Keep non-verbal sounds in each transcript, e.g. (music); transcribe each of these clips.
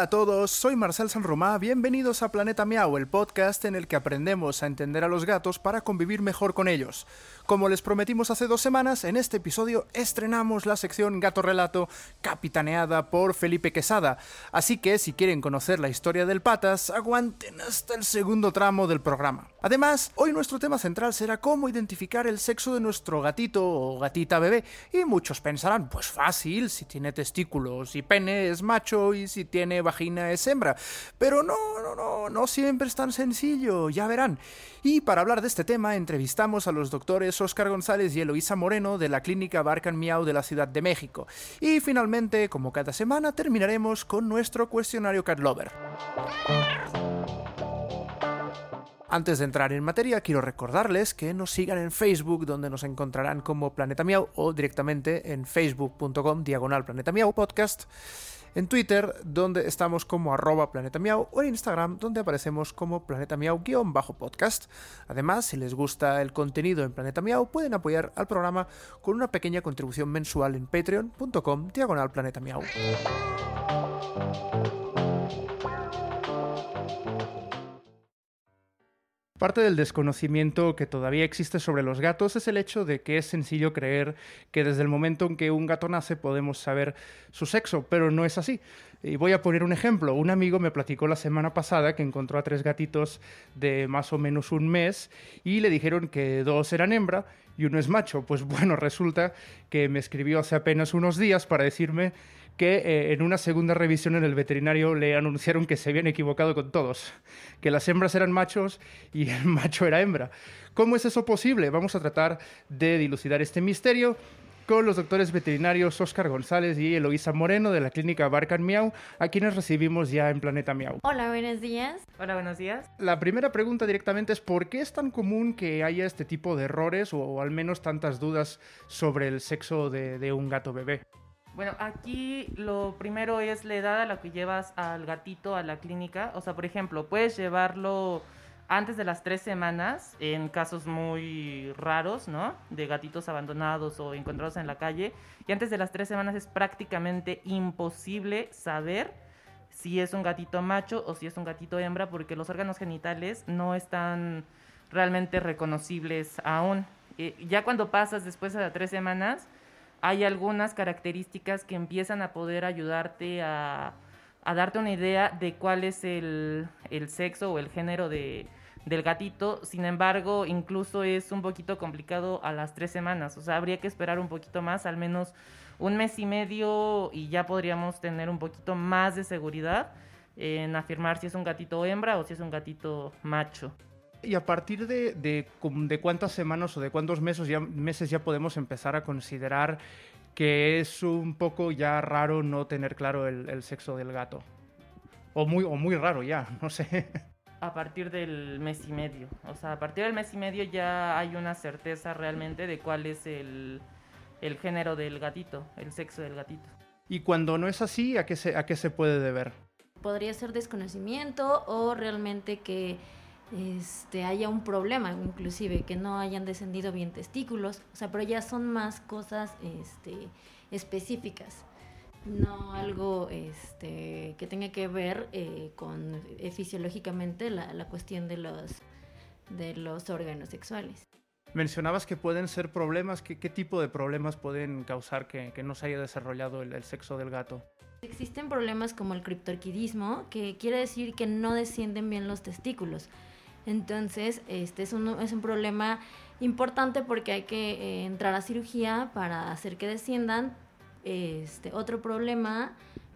Hola a todos, soy Marcel San Romá, bienvenidos a Planeta Miau, el podcast en el que aprendemos a entender a los gatos para convivir mejor con ellos. Como les prometimos hace dos semanas, en este episodio estrenamos la sección Gato Relato, capitaneada por Felipe Quesada. Así que si quieren conocer la historia del Patas, aguanten hasta el segundo tramo del programa. Además, hoy nuestro tema central será cómo identificar el sexo de nuestro gatito o gatita bebé. Y muchos pensarán, pues fácil, si tiene testículos y pene es macho y si tiene vagina es hembra. Pero no, no, no, no siempre es tan sencillo, ya verán. Y para hablar de este tema, entrevistamos a los doctores Oscar González y Eloísa Moreno de la clínica Barcan Miau de la Ciudad de México. Y finalmente, como cada semana, terminaremos con nuestro cuestionario Cat Lover. Antes de entrar en materia, quiero recordarles que nos sigan en Facebook, donde nos encontrarán como Planeta Miau, o directamente en facebook.com diagonal Planeta Miau podcast en Twitter, donde estamos como arroba Planeta Miau, o en Instagram, donde aparecemos como Planeta Miau-podcast. Además, si les gusta el contenido en Planeta Miau, pueden apoyar al programa con una pequeña contribución mensual en patreon.com diagonal Planeta Miau. Parte del desconocimiento que todavía existe sobre los gatos es el hecho de que es sencillo creer que desde el momento en que un gato nace podemos saber su sexo, pero no es así. Y voy a poner un ejemplo. Un amigo me platicó la semana pasada que encontró a tres gatitos de más o menos un mes y le dijeron que dos eran hembra y uno es macho. Pues (laughs) bueno, resulta que me escribió hace apenas unos días para decirme que eh, en una segunda revisión en el veterinario le anunciaron que se habían equivocado con todos, que las hembras eran machos y el (laughs) macho era hembra. ¿Cómo es eso posible? Vamos a tratar de dilucidar este misterio con los doctores veterinarios Oscar González y Eloísa Moreno de la clínica Barcan Miau, a quienes recibimos ya en Planeta Miau. Hola, buenos días. Hola, buenos días. La primera pregunta directamente es ¿por qué es tan común que haya este tipo de errores o, al menos tantas dudas sobre el sexo de un gato bebé? Bueno, aquí lo primero es la edad a la que llevas al gatito a la clínica. O sea, por ejemplo, puedes llevarlo antes de las tres semanas, en casos muy raros, ¿no? De gatitos abandonados o encontrados en la calle. Y antes de las tres semanas es prácticamente imposible saber si es un gatito macho o si es un gatito hembra, porque los órganos genitales no están realmente reconocibles aún. Eh, ya cuando pasas después de las tres semanas, hay algunas características que empiezan a poder ayudarte a, darte una idea de cuál es el, sexo o el género de, del gatito. Sin embargo, incluso es un poquito complicado a las tres semanas. O sea, habría que esperar un poquito más, al menos un mes y medio, y ya podríamos tener un poquito más de seguridad en afirmar si es un gatito hembra o si es un gatito macho. ¿Y a partir de, de, cuántas semanas o de cuántos meses ya, meses ya podemos empezar a considerar que es un poco ya raro no tener claro el, sexo del gato? O muy, o muy raro ya, (laughs) no sé. A partir del mes y medio. O sea, a partir del mes y medio ya hay una certeza realmente de cuál es el, el género del gatito, el sexo del gatito. Y cuando no es así, ¿a qué se, a qué se puede deber? Podría ser desconocimiento o realmente que este, haya un problema, inclusive que no hayan descendido bien testículos, o sea, pero ya son más cosas este, específicas, no algo este, que tenga que ver eh, con eh, fisiológicamente la, la, cuestión de los, de los órganos sexuales. Mencionabas que pueden ser problemas, ¿qué, qué tipo de problemas pueden causar que, que no se haya desarrollado el, el sexo del gato? Existen problemas como el criptorquidismo, que quiere decir que no descienden bien los testículos. Entonces, este es un, es un problema importante porque hay que eh, entrar a cirugía para hacer que desciendan. Este, otro problema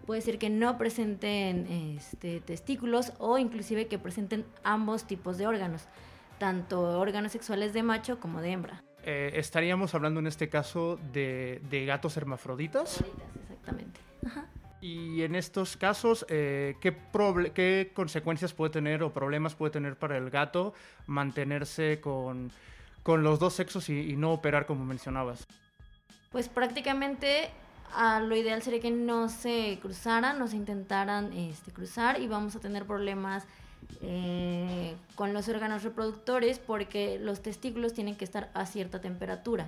puede ser que no presenten este, testículos o inclusive que presenten ambos tipos de órganos, tanto órganos sexuales de macho como de hembra. Eh, estaríamos hablando en este caso de, de gatos hermafroditas. Hermafroditas, exactamente. Ajá. Y en estos casos, eh, ¿qué, ¿qué, consecuencias puede tener o problemas puede tener para el gato mantenerse con, con los dos sexos y, no operar como mencionabas? Pues prácticamente a lo ideal sería que no se cruzaran, no se intentaran este, cruzar y vamos a tener problemas eh, con los órganos reproductores porque los testículos tienen que estar a cierta temperatura.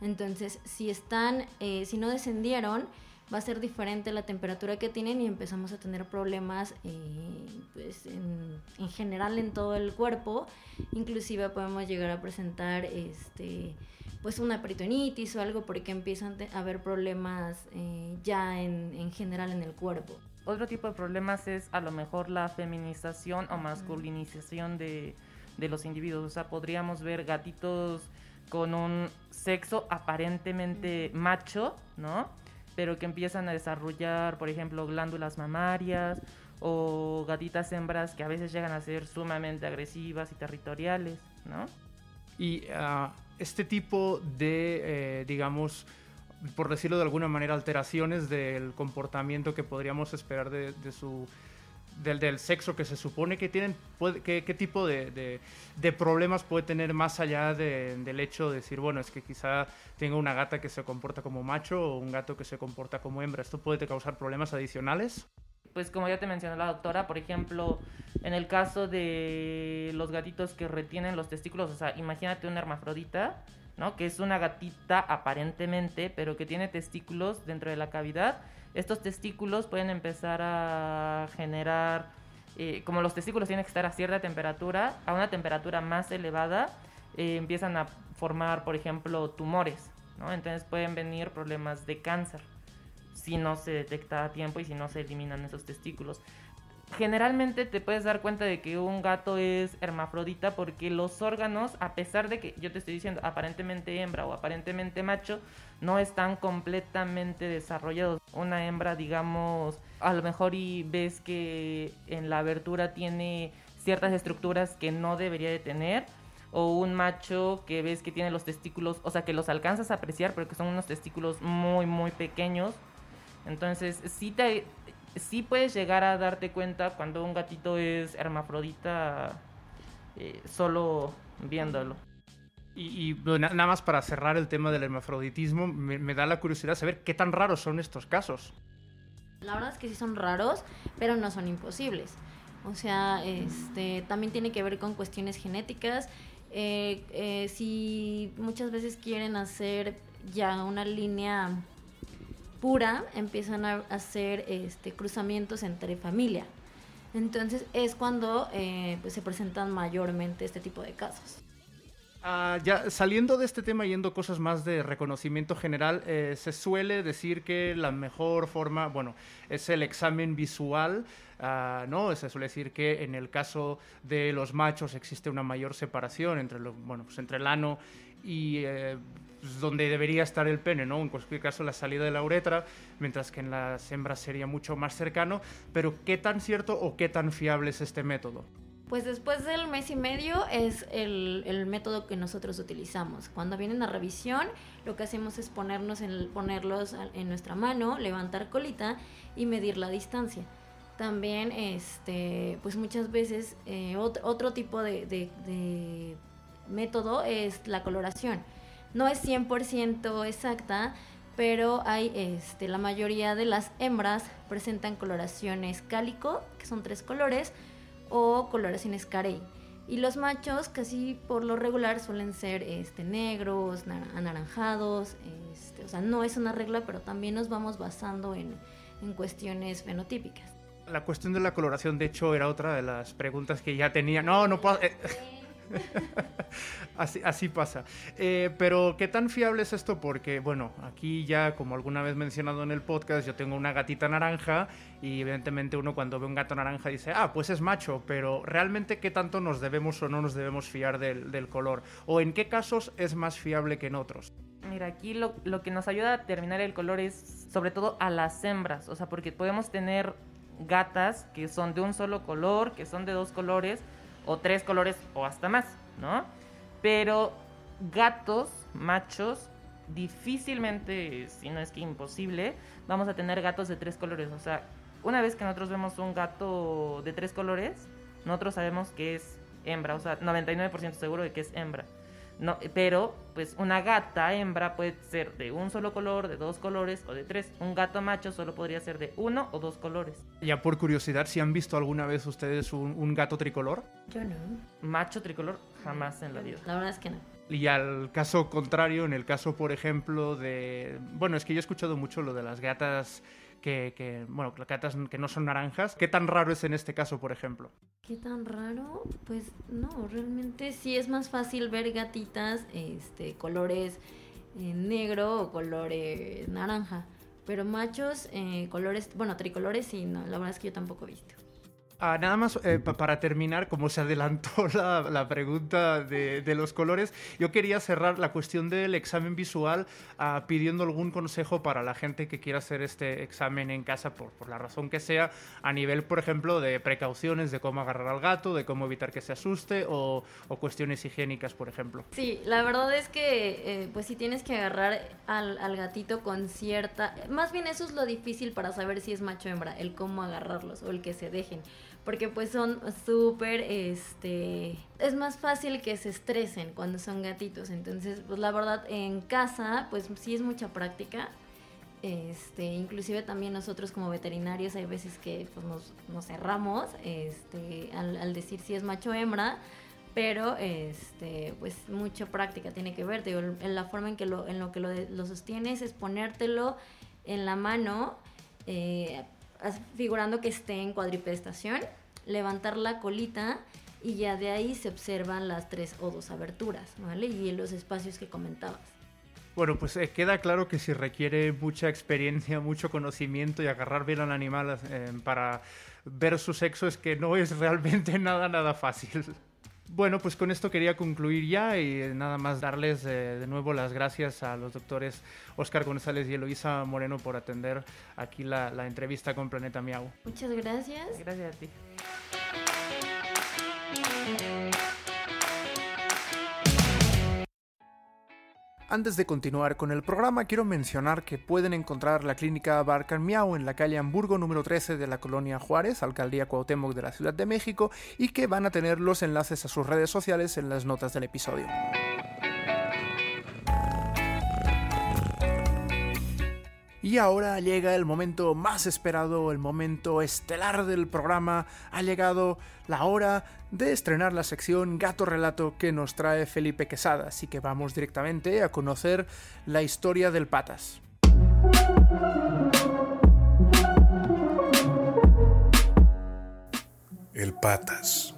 Entonces, si están, eh, si no descendieron, va a ser diferente la temperatura que tienen y empezamos a tener problemas eh, pues en, en, general en todo el cuerpo. Inclusive podemos llegar a presentar este pues una peritonitis o algo porque empiezan a haber problemas eh, ya en, en general en el cuerpo. Otro tipo de problemas es a lo mejor la feminización o masculinización de, de los individuos. O sea, podríamos ver gatitos con un sexo aparentemente macho, ¿no? Pero que empiezan a desarrollar, por ejemplo, glándulas mamarias o gatitas hembras que a veces llegan a ser sumamente agresivas y territoriales, ¿no? Y uh, este tipo de, eh, digamos, por decirlo de alguna manera, alteraciones del comportamiento que podríamos esperar de su del, del, sexo que se supone que tienen, puede, qué, qué, tipo de, de, problemas puede tener más allá de, del hecho de decir, bueno, es que quizá tenga una gata que se comporta como macho o un gato que se comporta como hembra. ¿Esto puede causar problemas adicionales? Pues como ya te mencionó la doctora, por ejemplo, en el caso de los gatitos que retienen los testículos, o sea, imagínate una hermafrodita, ¿no? Que es una gatita aparentemente, pero que tiene testículos dentro de la cavidad estos testículos pueden empezar a generar, eh, como los testículos tienen que estar a cierta temperatura, a una temperatura más elevada, eh, empiezan a formar, por ejemplo, tumores, ¿no? Entonces pueden venir problemas de cáncer si no se detecta a tiempo y si no se eliminan esos testículos generalmente te puedes dar cuenta de que un gato es hermafrodita porque los órganos, a pesar de que yo te estoy diciendo aparentemente hembra o aparentemente macho, no están completamente desarrollados. Una hembra, digamos, a lo mejor y ves que en la abertura tiene ciertas estructuras que no debería de tener o un macho que ves que tiene los testículos, o sea, que los alcanzas a apreciar, pero que son unos testículos muy, muy pequeños. Entonces, sí te, sí puedes llegar a darte cuenta cuando un gatito es hermafrodita eh, solo viéndolo. Y, y nada más para cerrar el tema del hermafroditismo, me, me, da la curiosidad saber qué tan raros son estos casos. La verdad es que sí son raros, pero no son imposibles. O sea, este, también tiene que ver con cuestiones genéticas. Eh, eh, si muchas veces quieren hacer ya una línea pura empiezan a hacer este, cruzamientos entre familia. Entonces es cuando eh, pues, se presentan mayormente este tipo de casos. Uh, ya saliendo de este tema, yendo cosas más de reconocimiento general, eh, se suele decir que la mejor forma, bueno, es el examen visual, uh, ¿no? Se suele decir que en el caso de los machos existe una mayor separación entre, lo, bueno, pues entre el ano y eh, pues donde debería estar el pene, ¿no? En cualquier caso, la salida de la uretra, mientras que en las hembras sería mucho más cercano. Pero, ¿qué tan cierto o qué tan fiable es este método? Pues después del mes y medio es el, el, método que nosotros utilizamos. Cuando vienen a revisión, lo que hacemos es ponernos en, ponerlos en nuestra mano, levantar colita y medir la distancia. También, este, pues muchas veces, eh, otro, otro, tipo de, método es la coloración. No es 100% exacta, pero hay este, la mayoría de las hembras presentan coloraciones cálico, que son tres colores, o coloraciones carey. Y los machos casi por lo regular suelen ser este, negros, anaranjados, este, o sea, no es una regla, pero también nos vamos basando en, en cuestiones fenotípicas. La cuestión de la coloración, de hecho, era otra de las preguntas que ya tenía. No, no puedo... Eh. (laughs) así, así, pasa. Eh, pero, ¿qué tan fiable es esto? Porque, bueno, aquí ya, como alguna vez mencionado en el podcast, yo tengo una gatita naranja y evidentemente uno cuando ve un gato naranja dice, ah, pues es macho, pero realmente, ¿qué tanto nos debemos o no nos debemos fiar del, del color? ¿O en qué casos es más fiable que en otros? Mira, aquí lo, lo que nos ayuda a determinar el color es sobre todo a las hembras, o sea, porque podemos tener gatas que son de un solo color, que son de dos colores, o tres colores o hasta más, ¿no? Pero gatos machos difícilmente, si no es que imposible, vamos a tener gatos de tres colores. O sea, una vez que nosotros vemos un gato de tres colores, nosotros sabemos que es hembra, o sea, 99% seguro de que es hembra. No, pero, pues una gata hembra puede ser de un solo color, de dos colores o de tres. Un gato macho solo podría ser de uno o dos colores. Ya por curiosidad, si han visto alguna vez ustedes un, un gato tricolor? Yo no. Macho tricolor, jamás en la vida. La verdad es que no. Y al caso contrario, en el caso, por ejemplo, de... Bueno, es que yo he escuchado mucho lo de las gatas que, que, bueno, que no son naranjas. ¿Qué tan raro es en este caso, por ejemplo? ¿Qué tan raro? Pues no, realmente sí es más fácil ver gatitas, este, colores eh, negro o colores naranja. Pero machos, eh, colores, bueno, tricolores sí, no, la verdad es que yo tampoco he visto. Ah, nada más eh, para terminar, como se adelantó (laughs) la, pregunta de, los colores, yo quería cerrar la cuestión del examen visual ah, pidiendo algún consejo para la gente que quiera hacer este examen en casa, por, la razón que sea, a nivel, por ejemplo, de precauciones, de cómo agarrar al gato, de cómo evitar que se asuste o, cuestiones higiénicas, por ejemplo. Sí, la verdad es que, eh, pues si tienes que agarrar al, al gatito con cierta... Más bien eso es lo difícil para saber si es macho o hembra, el cómo agarrarlos o el que se dejen porque pues son súper, este, es más fácil que se estresen cuando son gatitos, entonces pues la verdad en casa pues sí es mucha práctica, este, inclusive también nosotros como veterinarios hay veces que pues, nos, nos cerramos este, al, decir si es macho o hembra, pero este, pues mucha práctica tiene que ver, digo, en la forma en que lo, en lo que lo, lo sostienes es ponértelo en la mano, eh, figurando que esté en cuadripestación, levantar la colita y ya de ahí se observan las tres o dos aberturas, ¿vale? Y los espacios que comentabas. Bueno, pues eh, queda claro que si requiere mucha experiencia, (laughs) mucho conocimiento y agarrar bien al animal eh, para ver su sexo es que no es realmente (laughs) nada, nada fácil. Bueno, pues con esto quería concluir ya y nada más darles eh, de nuevo las gracias a los doctores Oscar González y Eloisa Moreno por atender aquí la, la entrevista con Planeta Miau. Muchas gracias. Gracias a ti. Antes de continuar con el programa, quiero mencionar que pueden encontrar la clínica Barcan Miau en la calle Hamburgo número 13 de la colonia Juárez, alcaldía Cuauhtémoc de la Ciudad de México, y que van a tener los enlaces a sus redes sociales en las notas del episodio. Y ahora llega el momento más esperado, el momento estelar del programa. Ha llegado la hora de estrenar la sección Gato Relato que nos trae Felipe Quesada. Así que vamos directamente a conocer la historia del Patas. El Patas.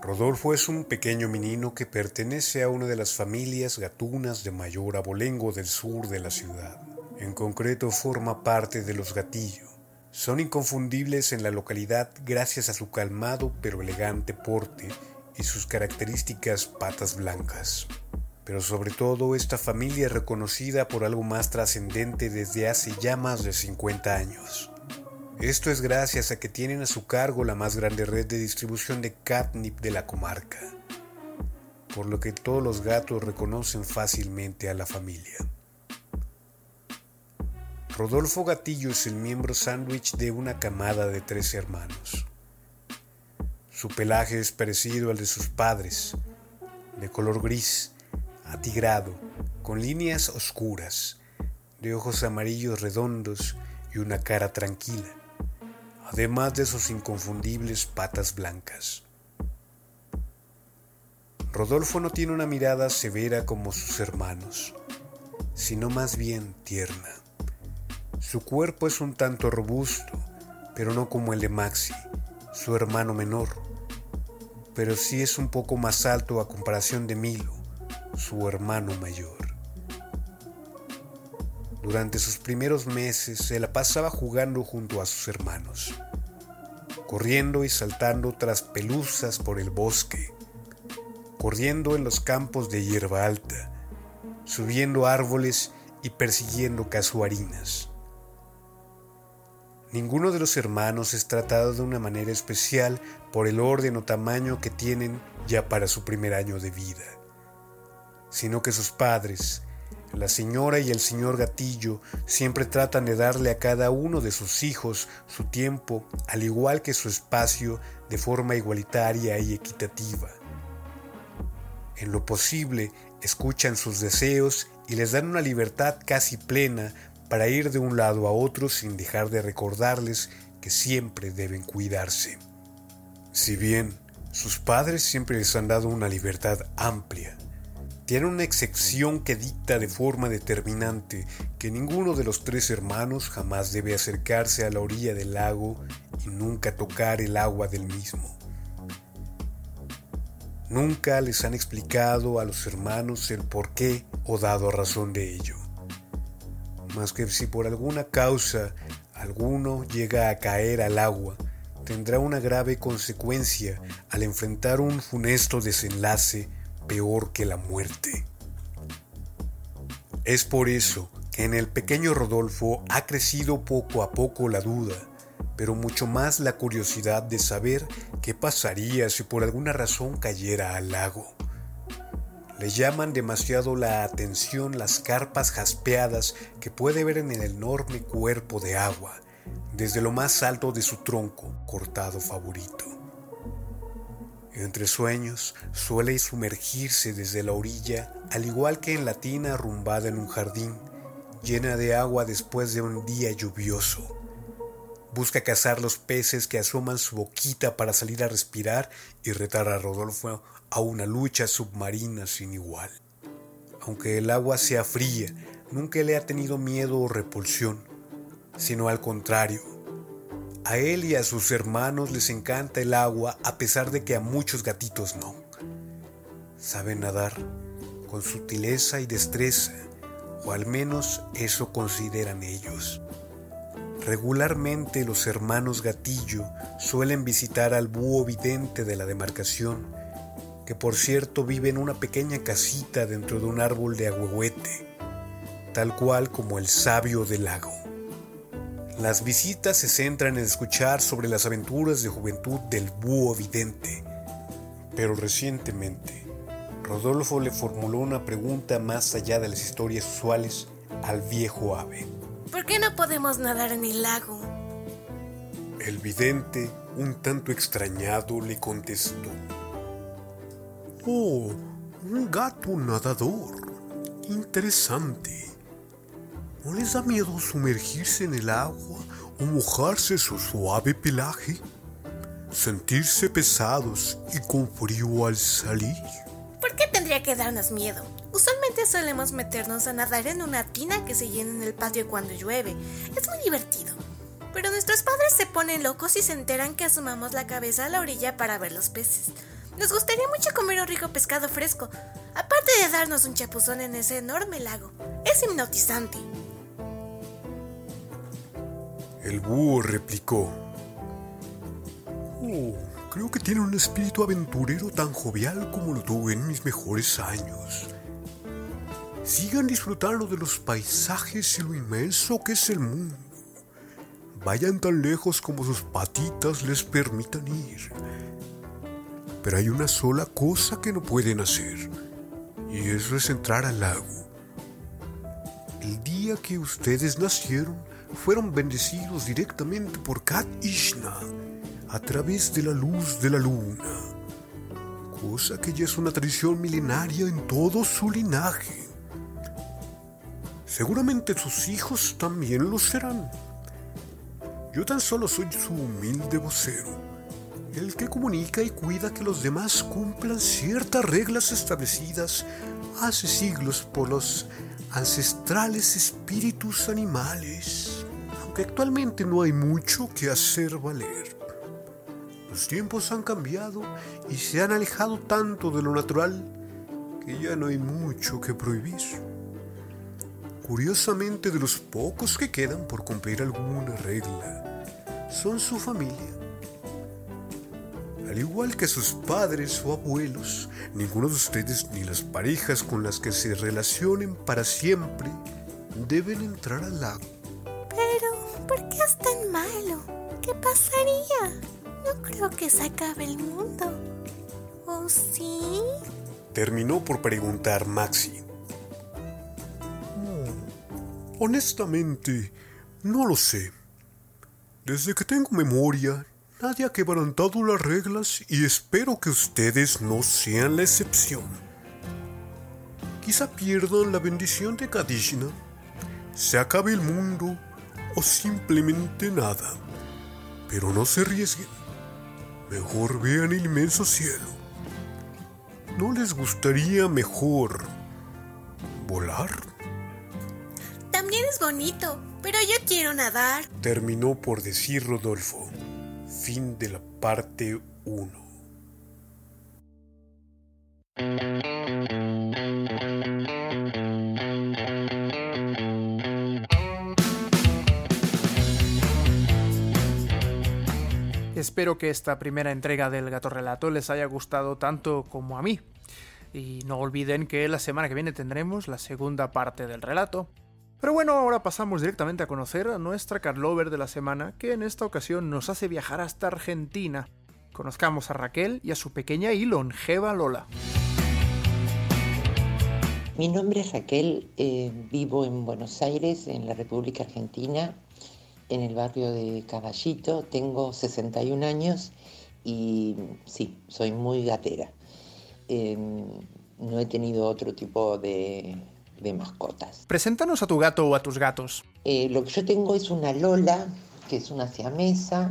Rodolfo es un pequeño menino que pertenece a una de las familias gatunas de mayor abolengo del sur de la ciudad. En concreto forma parte de los Gatillo. Son inconfundibles en la localidad gracias a su calmado pero elegante porte y sus características patas blancas. Pero sobre todo esta familia es reconocida por algo más trascendente desde hace ya más de 50 años. Esto es gracias a que tienen a su cargo la más grande red de distribución de catnip de la comarca, por lo que todos los gatos reconocen fácilmente a la familia. Rodolfo Gatillo es el miembro sándwich de una camada de tres hermanos. Su pelaje es parecido al de sus padres, de color gris, atigrado, con líneas oscuras, de ojos amarillos redondos y una cara tranquila, además de sus inconfundibles patas blancas. Rodolfo no tiene una mirada severa como sus hermanos, sino más bien tierna. Su cuerpo es un tanto robusto, pero no como el de Maxi, su hermano menor, pero sí es un poco más alto a comparación de Milo, su hermano mayor. Durante sus primeros meses se la pasaba jugando junto a sus hermanos, corriendo y saltando tras pelusas por el bosque, corriendo en los campos de hierba alta, subiendo árboles y persiguiendo casuarinas. Ninguno de los hermanos es tratado de una manera especial por el orden o tamaño que tienen ya para su primer año de vida, sino que sus padres, la señora y el señor Gatillo, siempre tratan de darle a cada uno de sus hijos su tiempo, al igual que su espacio, de forma igualitaria y equitativa. En lo posible, escuchan sus deseos y les dan una libertad casi plena para ir de un lado a otro sin dejar de recordarles que siempre deben cuidarse. Si bien sus padres siempre les han dado una libertad amplia, tiene una excepción que dicta de forma determinante que ninguno de los tres hermanos jamás debe acercarse a la orilla del lago y nunca tocar el agua del mismo. Nunca les han explicado a los hermanos el por qué o dado razón de ello. Que si por alguna causa alguno llega a caer al agua, tendrá una grave consecuencia al enfrentar un funesto desenlace peor que la muerte. Es por eso que en el pequeño Rodolfo ha crecido poco a poco la duda, pero mucho más la curiosidad de saber qué pasaría si por alguna razón cayera al lago. Le llaman demasiado la atención las carpas jaspeadas que puede ver en el enorme cuerpo de agua, desde lo más alto de su tronco cortado favorito. Entre sueños suele sumergirse desde la orilla, al igual que en la tina arrumbada en un jardín, llena de agua después de un día lluvioso. Busca cazar los peces que asoman su boquita para salir a respirar y retar a Rodolfo a una lucha submarina sin igual. Aunque el agua sea fría, nunca le ha tenido miedo o repulsión, sino al contrario, a él y a sus hermanos les encanta el agua a pesar de que a muchos gatitos no. Saben nadar con sutileza y destreza, o al menos eso consideran ellos. Regularmente los hermanos gatillo suelen visitar al búho vidente de la demarcación, que por cierto vive en una pequeña casita dentro de un árbol de agüehuete, tal cual como el sabio del lago. Las visitas se centran en escuchar sobre las aventuras de juventud del búho vidente. Pero recientemente, Rodolfo le formuló una pregunta más allá de las historias usuales al viejo ave. ¿Por qué no podemos nadar en el lago? El vidente, un tanto extrañado, le contestó. Oh, un gato nadador. Interesante. ¿No les da miedo sumergirse en el agua o mojarse su suave pelaje? ¿Sentirse pesados y con frío al salir? ¿Por qué tendría que darnos miedo? Usualmente solemos meternos a nadar en una tina que se llena en el patio cuando llueve. Es muy divertido. Pero nuestros padres se ponen locos y se enteran que asomamos la cabeza a la orilla para ver los peces. Nos gustaría mucho comer un rico pescado fresco, aparte de darnos un chapuzón en ese enorme lago. Es hipnotizante. El búho replicó. Oh, creo que tiene un espíritu aventurero tan jovial como lo tuve en mis mejores años. Sigan disfrutando de los paisajes y lo inmenso que es el mundo. Vayan tan lejos como sus patitas les permitan ir. Pero hay una sola cosa que no pueden hacer, y eso es entrar al lago. El día que ustedes nacieron, fueron bendecidos directamente por Kat Ishna a través de la luz de la luna, cosa que ya es una tradición milenaria en todo su linaje. Seguramente sus hijos también lo serán. Yo tan solo soy su humilde vocero, el que comunica y cuida que los demás cumplan ciertas reglas establecidas hace siglos por los ancestrales espíritus animales, aunque actualmente no hay mucho que hacer valer. Los tiempos han cambiado y se han alejado tanto de lo natural que ya no hay mucho que prohibir. Curiosamente, de los pocos que quedan por cumplir alguna regla, son su familia. Al igual que sus padres o abuelos, ninguno de ustedes ni las parejas con las que se relacionen para siempre deben entrar al lago. Pero, ¿por qué es tan malo? ¿Qué pasaría? No creo que se acabe el mundo. ¿O sí? Terminó por preguntar Maxi. Honestamente, no lo sé. Desde que tengo memoria, nadie ha quebrantado las reglas y espero que ustedes no sean la excepción. Quizá pierdan la bendición de Kadishna, se acabe el mundo o simplemente nada. Pero no se arriesguen. Mejor vean el inmenso cielo. ¿No les gustaría mejor ¿Volar? También es bonito, pero yo quiero nadar. Terminó por decir Rodolfo. Fin de la parte 1. Espero que esta primera entrega del Gato Relato les haya gustado tanto como a mí. Y no olviden que la semana que viene tendremos la segunda parte del relato. Pero bueno, ahora pasamos directamente a conocer a nuestra Carlover de la semana, que en esta ocasión nos hace viajar hasta Argentina. Conozcamos a Raquel y a su pequeña y longeva Lola. Mi nombre es Raquel, eh, vivo en Buenos Aires, en la República Argentina, en el barrio de Caballito. Tengo 61 años y sí, soy muy gatera. Eh, no he tenido otro tipo de, de mascotas. Preséntanos a tu gato o a tus gatos. Eh, lo que yo tengo es una Lola, que es una siamesa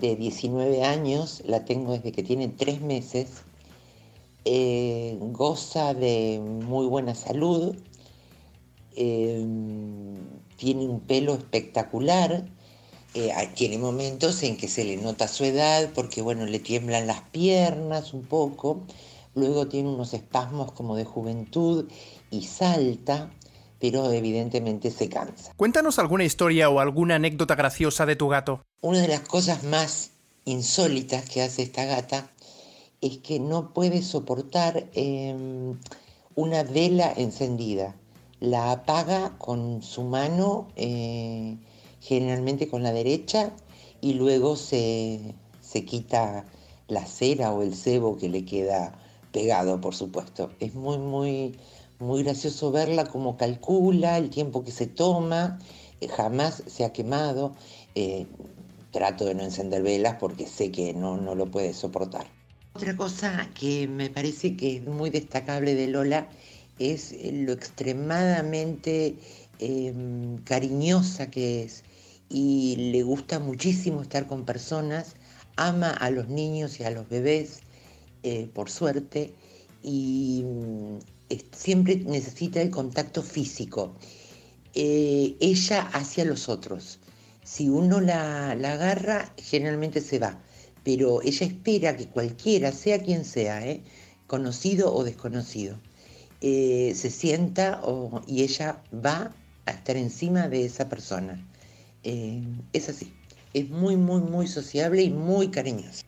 de 19 años, la tengo desde que tiene 3 meses. Eh, goza de muy buena salud, eh, tiene un pelo espectacular, eh, tiene momentos en que se le nota su edad porque bueno, le tiemblan las piernas un poco, luego tiene unos espasmos como de juventud y salta, pero evidentemente se cansa. Cuéntanos alguna historia o alguna anécdota graciosa de tu gato. Una de las cosas más insólitas que hace esta gata es que no puede soportar eh, una vela encendida. La apaga con su mano, eh, generalmente con la derecha, y luego se, se quita la cera o el cebo que le queda pegado, por supuesto. Es muy, muy, muy gracioso verla como calcula el tiempo que se toma, eh, jamás se ha quemado. Eh, trato de no encender velas porque sé que no, no lo puede soportar. Otra cosa que me parece que es muy destacable de Lola es lo extremadamente eh, cariñosa que es y le gusta muchísimo estar con personas, ama a los niños y a los bebés, eh, por suerte, y eh, siempre necesita el contacto físico. Eh, ella hacia los otros. Si uno la, la, agarra, generalmente se va, pero ella espera que cualquiera, sea quien sea, ¿eh? conocido o desconocido, se sienta y ella va a estar encima de esa persona. Es así, es muy, muy, muy sociable y muy cariñosa.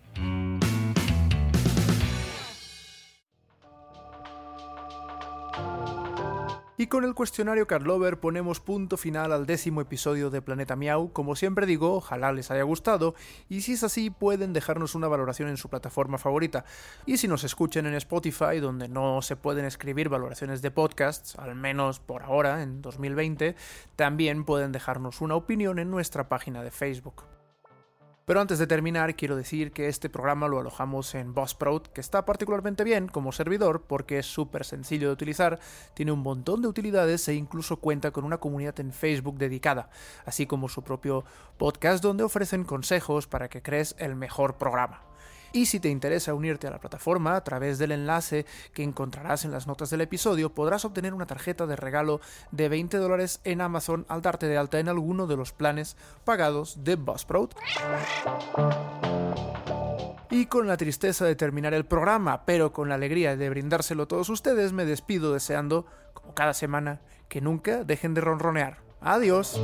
Y con el cuestionario Carlover ponemos punto final al décimo episodio de Planeta Miau. Como siempre digo, ojalá les haya gustado y si es así pueden dejarnos una valoración en su plataforma favorita. Y si nos escuchan en Spotify, donde no se pueden escribir valoraciones de podcasts, al menos por ahora, en 2020, también pueden dejarnos una opinión en nuestra página de Facebook. Pero antes de terminar, quiero decir que este programa lo alojamos en Buzzsprout, que está particularmente bien como servidor porque es súper sencillo de utilizar, tiene un montón de utilidades e incluso cuenta con una comunidad en Facebook dedicada, así como su propio podcast donde ofrecen consejos para que crees el mejor programa. Y si te interesa unirte a la plataforma a través del enlace que encontrarás en las notas del episodio, podrás obtener una tarjeta de regalo de 20 dólares en Amazon al darte de alta en alguno de los planes pagados de Buzzsprout. Y con la tristeza de terminar el programa, pero con la alegría de brindárselo a todos ustedes, me despido deseando, como cada semana, que nunca dejen de ronronear. Adiós.